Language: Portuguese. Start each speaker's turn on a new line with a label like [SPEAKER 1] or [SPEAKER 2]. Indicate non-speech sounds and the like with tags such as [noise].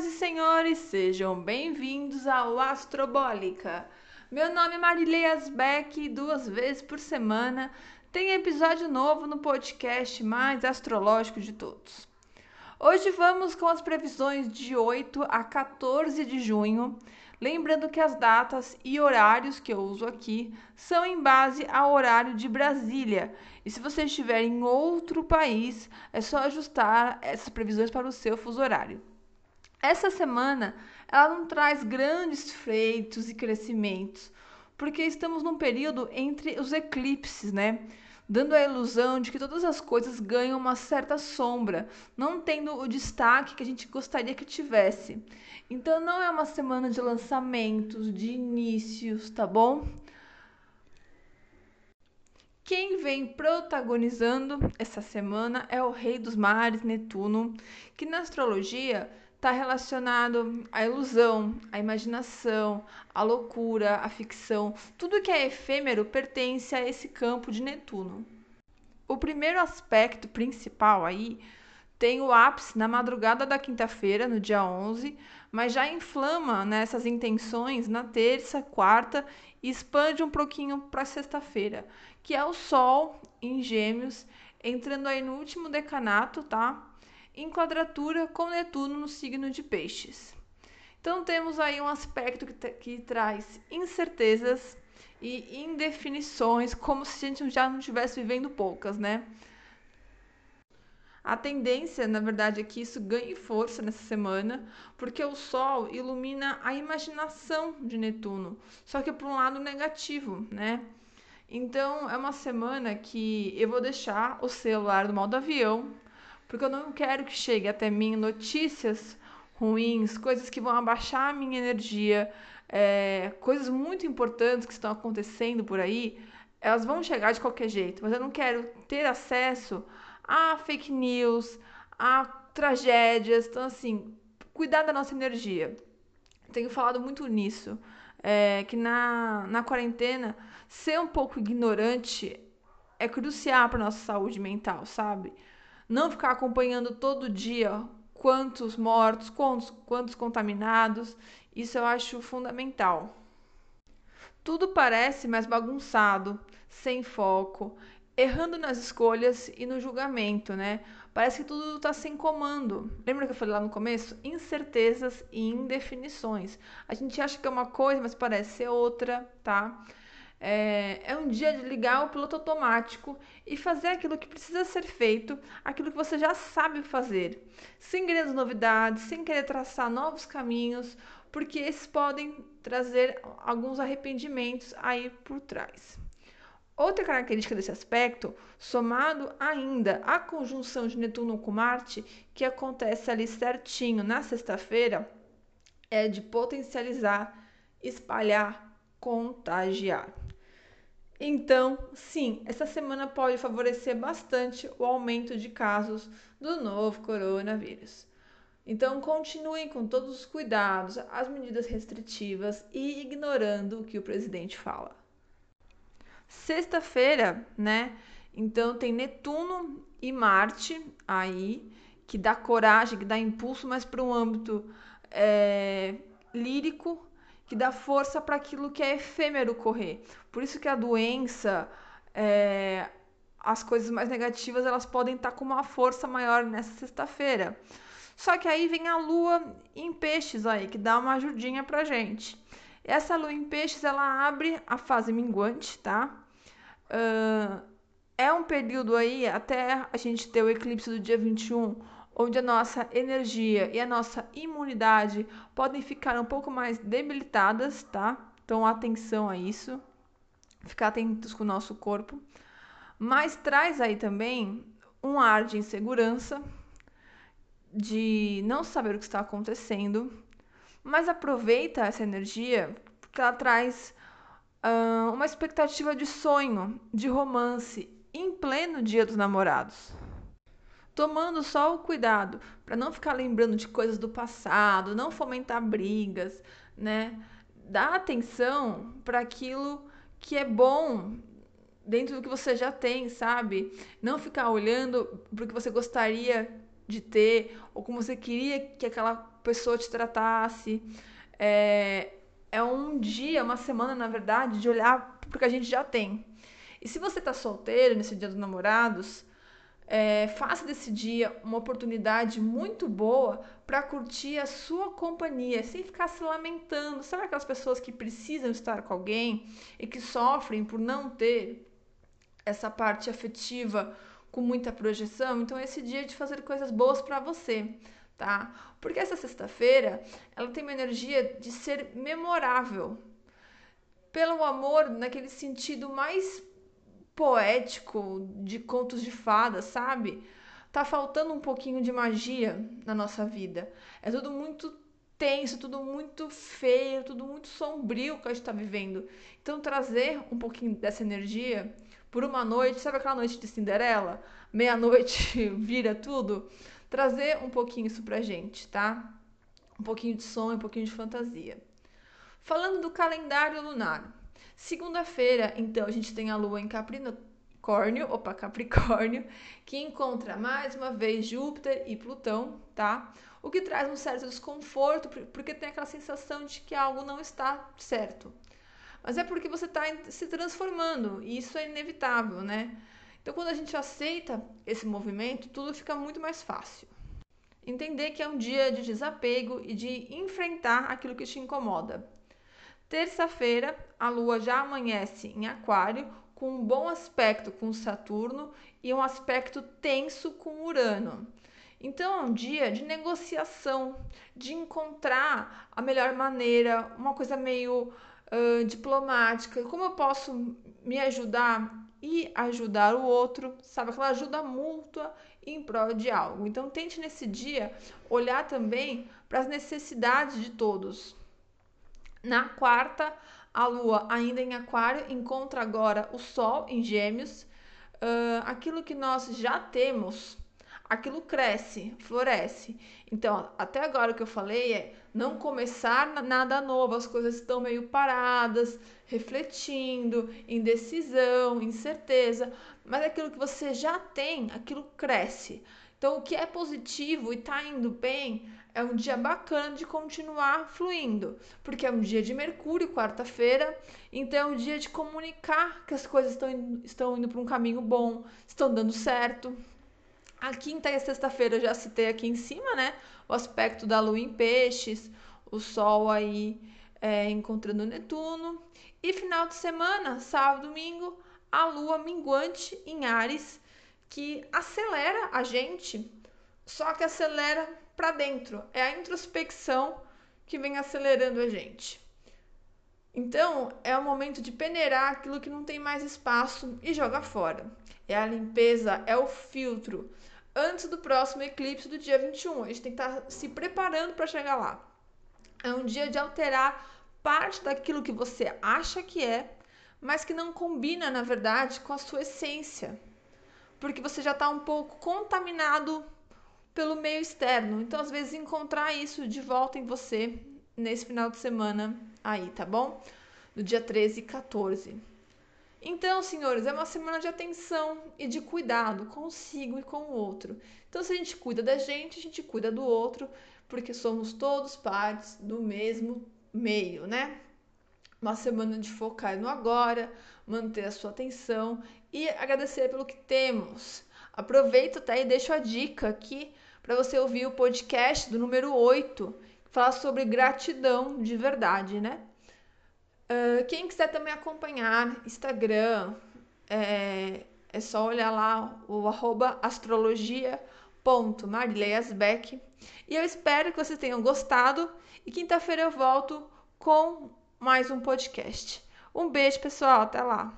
[SPEAKER 1] Senhoras e senhores, sejam bem-vindos ao Astrobólica. Meu nome é Marilei Asbeck e duas vezes por semana tem episódio novo no podcast mais astrológico de todos. Hoje vamos com as previsões de 8 a 14 de junho. Lembrando que as datas e horários que eu uso aqui são em base ao horário de Brasília. E se você estiver em outro país, é só ajustar essas previsões para o seu fuso horário. Essa semana ela não traz grandes feitos e crescimentos, porque estamos num período entre os eclipses, né? Dando a ilusão de que todas as coisas ganham uma certa sombra, não tendo o destaque que a gente gostaria que tivesse. Então não é uma semana de lançamentos, de inícios, tá bom? Quem vem protagonizando essa semana é o Rei dos Mares, Netuno, que na astrologia está relacionado à ilusão, à imaginação, à loucura, à ficção. Tudo que é efêmero pertence a esse campo de Netuno. O primeiro aspecto principal aí tem o ápice na madrugada da quinta-feira, no dia 11, mas já inflama nessas né, intenções na terça, quarta e expande um pouquinho para sexta-feira, que é o Sol em Gêmeos, entrando aí no último decanato, tá? Em quadratura com Netuno no signo de Peixes. Então temos aí um aspecto que, que traz incertezas e indefinições, como se a gente já não estivesse vivendo poucas, né? A tendência, na verdade, é que isso ganhe força nessa semana, porque o Sol ilumina a imaginação de Netuno, só que por um lado negativo, né? Então é uma semana que eu vou deixar o celular no modo avião, porque eu não quero que chegue até mim notícias ruins, coisas que vão abaixar a minha energia, é, coisas muito importantes que estão acontecendo por aí, elas vão chegar de qualquer jeito, mas eu não quero ter acesso a fake news, a tragédias, então assim, cuidar da nossa energia. Tenho falado muito nisso, é, que na, na quarentena, ser um pouco ignorante é crucial para nossa saúde mental, sabe? Não ficar acompanhando todo dia quantos mortos, quantos, quantos contaminados, isso eu acho fundamental. Tudo parece mais bagunçado, sem foco, errando nas escolhas e no julgamento, né? Parece que tudo está sem comando. Lembra que eu falei lá no começo? Incertezas e indefinições. A gente acha que é uma coisa, mas parece ser outra, tá? É, é um dia de ligar o piloto automático e fazer aquilo que precisa ser feito, aquilo que você já sabe fazer, sem grandes novidades, sem querer traçar novos caminhos, porque esses podem trazer alguns arrependimentos aí por trás. Outra característica desse aspecto, somado ainda à conjunção de Netuno com Marte, que acontece ali certinho na sexta-feira, é de potencializar, espalhar, contagiar. Então, sim, essa semana pode favorecer bastante o aumento de casos do novo coronavírus. Então, continuem com todos os cuidados, as medidas restritivas e ignorando o que o presidente fala. Sexta-feira, né? Então, tem Netuno e Marte aí, que dá coragem, que dá impulso, mas para um âmbito é, lírico que dá força para aquilo que é efêmero correr. Por isso que a doença, é, as coisas mais negativas, elas podem estar tá com uma força maior nessa sexta-feira. Só que aí vem a lua em peixes aí, que dá uma ajudinha pra gente. Essa lua em peixes, ela abre a fase minguante, tá? Uh, é um período aí, até a gente ter o eclipse do dia 21, onde a nossa energia e a nossa imunidade podem ficar um pouco mais debilitadas, tá? Então, atenção a isso, ficar atentos com o nosso corpo. Mas traz aí também um ar de insegurança, de não saber o que está acontecendo, mas aproveita essa energia porque ela traz uh, uma expectativa de sonho, de romance, em pleno Dia dos Namorados tomando só o cuidado para não ficar lembrando de coisas do passado, não fomentar brigas, né? Dar atenção para aquilo que é bom dentro do que você já tem, sabe? Não ficar olhando para o que você gostaria de ter, ou como você queria que aquela pessoa te tratasse. É, é um dia, uma semana, na verdade, de olhar para o que a gente já tem. E se você está solteiro nesse dia dos namorados, é, faça desse dia uma oportunidade muito boa para curtir a sua companhia, sem ficar se lamentando. Sabe aquelas pessoas que precisam estar com alguém e que sofrem por não ter essa parte afetiva com muita projeção? Então, esse dia é de fazer coisas boas para você, tá? Porque essa sexta-feira ela tem uma energia de ser memorável pelo amor naquele sentido mais poético de contos de fadas, sabe? Tá faltando um pouquinho de magia na nossa vida. É tudo muito tenso, tudo muito feio, tudo muito sombrio que a gente está vivendo. Então, trazer um pouquinho dessa energia por uma noite, sabe aquela noite de Cinderela? Meia-noite [laughs] vira tudo? Trazer um pouquinho isso pra gente, tá? Um pouquinho de sonho, um pouquinho de fantasia. Falando do calendário lunar. Segunda-feira, então, a gente tem a lua em Capricórnio, opa, Capricórnio, que encontra mais uma vez Júpiter e Plutão, tá? O que traz um certo desconforto, porque tem aquela sensação de que algo não está certo. Mas é porque você está se transformando, e isso é inevitável, né? Então, quando a gente aceita esse movimento, tudo fica muito mais fácil. Entender que é um dia de desapego e de enfrentar aquilo que te incomoda. Terça-feira, a lua já amanhece em Aquário, com um bom aspecto com Saturno e um aspecto tenso com Urano. Então é um dia de negociação, de encontrar a melhor maneira, uma coisa meio uh, diplomática. Como eu posso me ajudar e ajudar o outro, sabe? Aquela ajuda mútua em prol de algo. Então tente nesse dia olhar também para as necessidades de todos. Na quarta, a Lua, ainda em Aquário, encontra agora o Sol em Gêmeos. Uh, aquilo que nós já temos, aquilo cresce, floresce. Então, até agora o que eu falei é não começar nada novo, as coisas estão meio paradas, refletindo, indecisão, incerteza, mas aquilo que você já tem, aquilo cresce. Então, o que é positivo e está indo bem, é um dia bacana de continuar fluindo, porque é um dia de Mercúrio, quarta-feira, então é um dia de comunicar que as coisas estão indo, estão indo para um caminho bom, estão dando certo. A quinta e a sexta-feira já citei aqui em cima, né? O aspecto da lua em peixes, o sol aí é, encontrando Netuno. E final de semana, sábado, domingo, a lua minguante em Ares, que acelera a gente, só que acelera para dentro. É a introspecção que vem acelerando a gente. Então, é o momento de peneirar aquilo que não tem mais espaço e jogar fora. É a limpeza, é o filtro. Antes do próximo eclipse do dia 21, a gente tem que estar tá se preparando para chegar lá. É um dia de alterar parte daquilo que você acha que é, mas que não combina, na verdade, com a sua essência. Porque você já está um pouco contaminado pelo meio externo. Então, às vezes, encontrar isso de volta em você nesse final de semana aí, tá bom? No dia 13 e 14. Então, senhores, é uma semana de atenção e de cuidado consigo e com o outro. Então, se a gente cuida da gente, a gente cuida do outro, porque somos todos partes do mesmo meio, né? Uma semana de focar no agora, manter a sua atenção e agradecer pelo que temos. Aproveito até e deixo a dica aqui para você ouvir o podcast do número 8, que fala sobre gratidão de verdade, né? Uh, quem quiser também acompanhar Instagram, é, é só olhar lá o arroba astrologia.marileiasbeck. E eu espero que vocês tenham gostado. E quinta-feira eu volto com mais um podcast. Um beijo, pessoal. Até lá.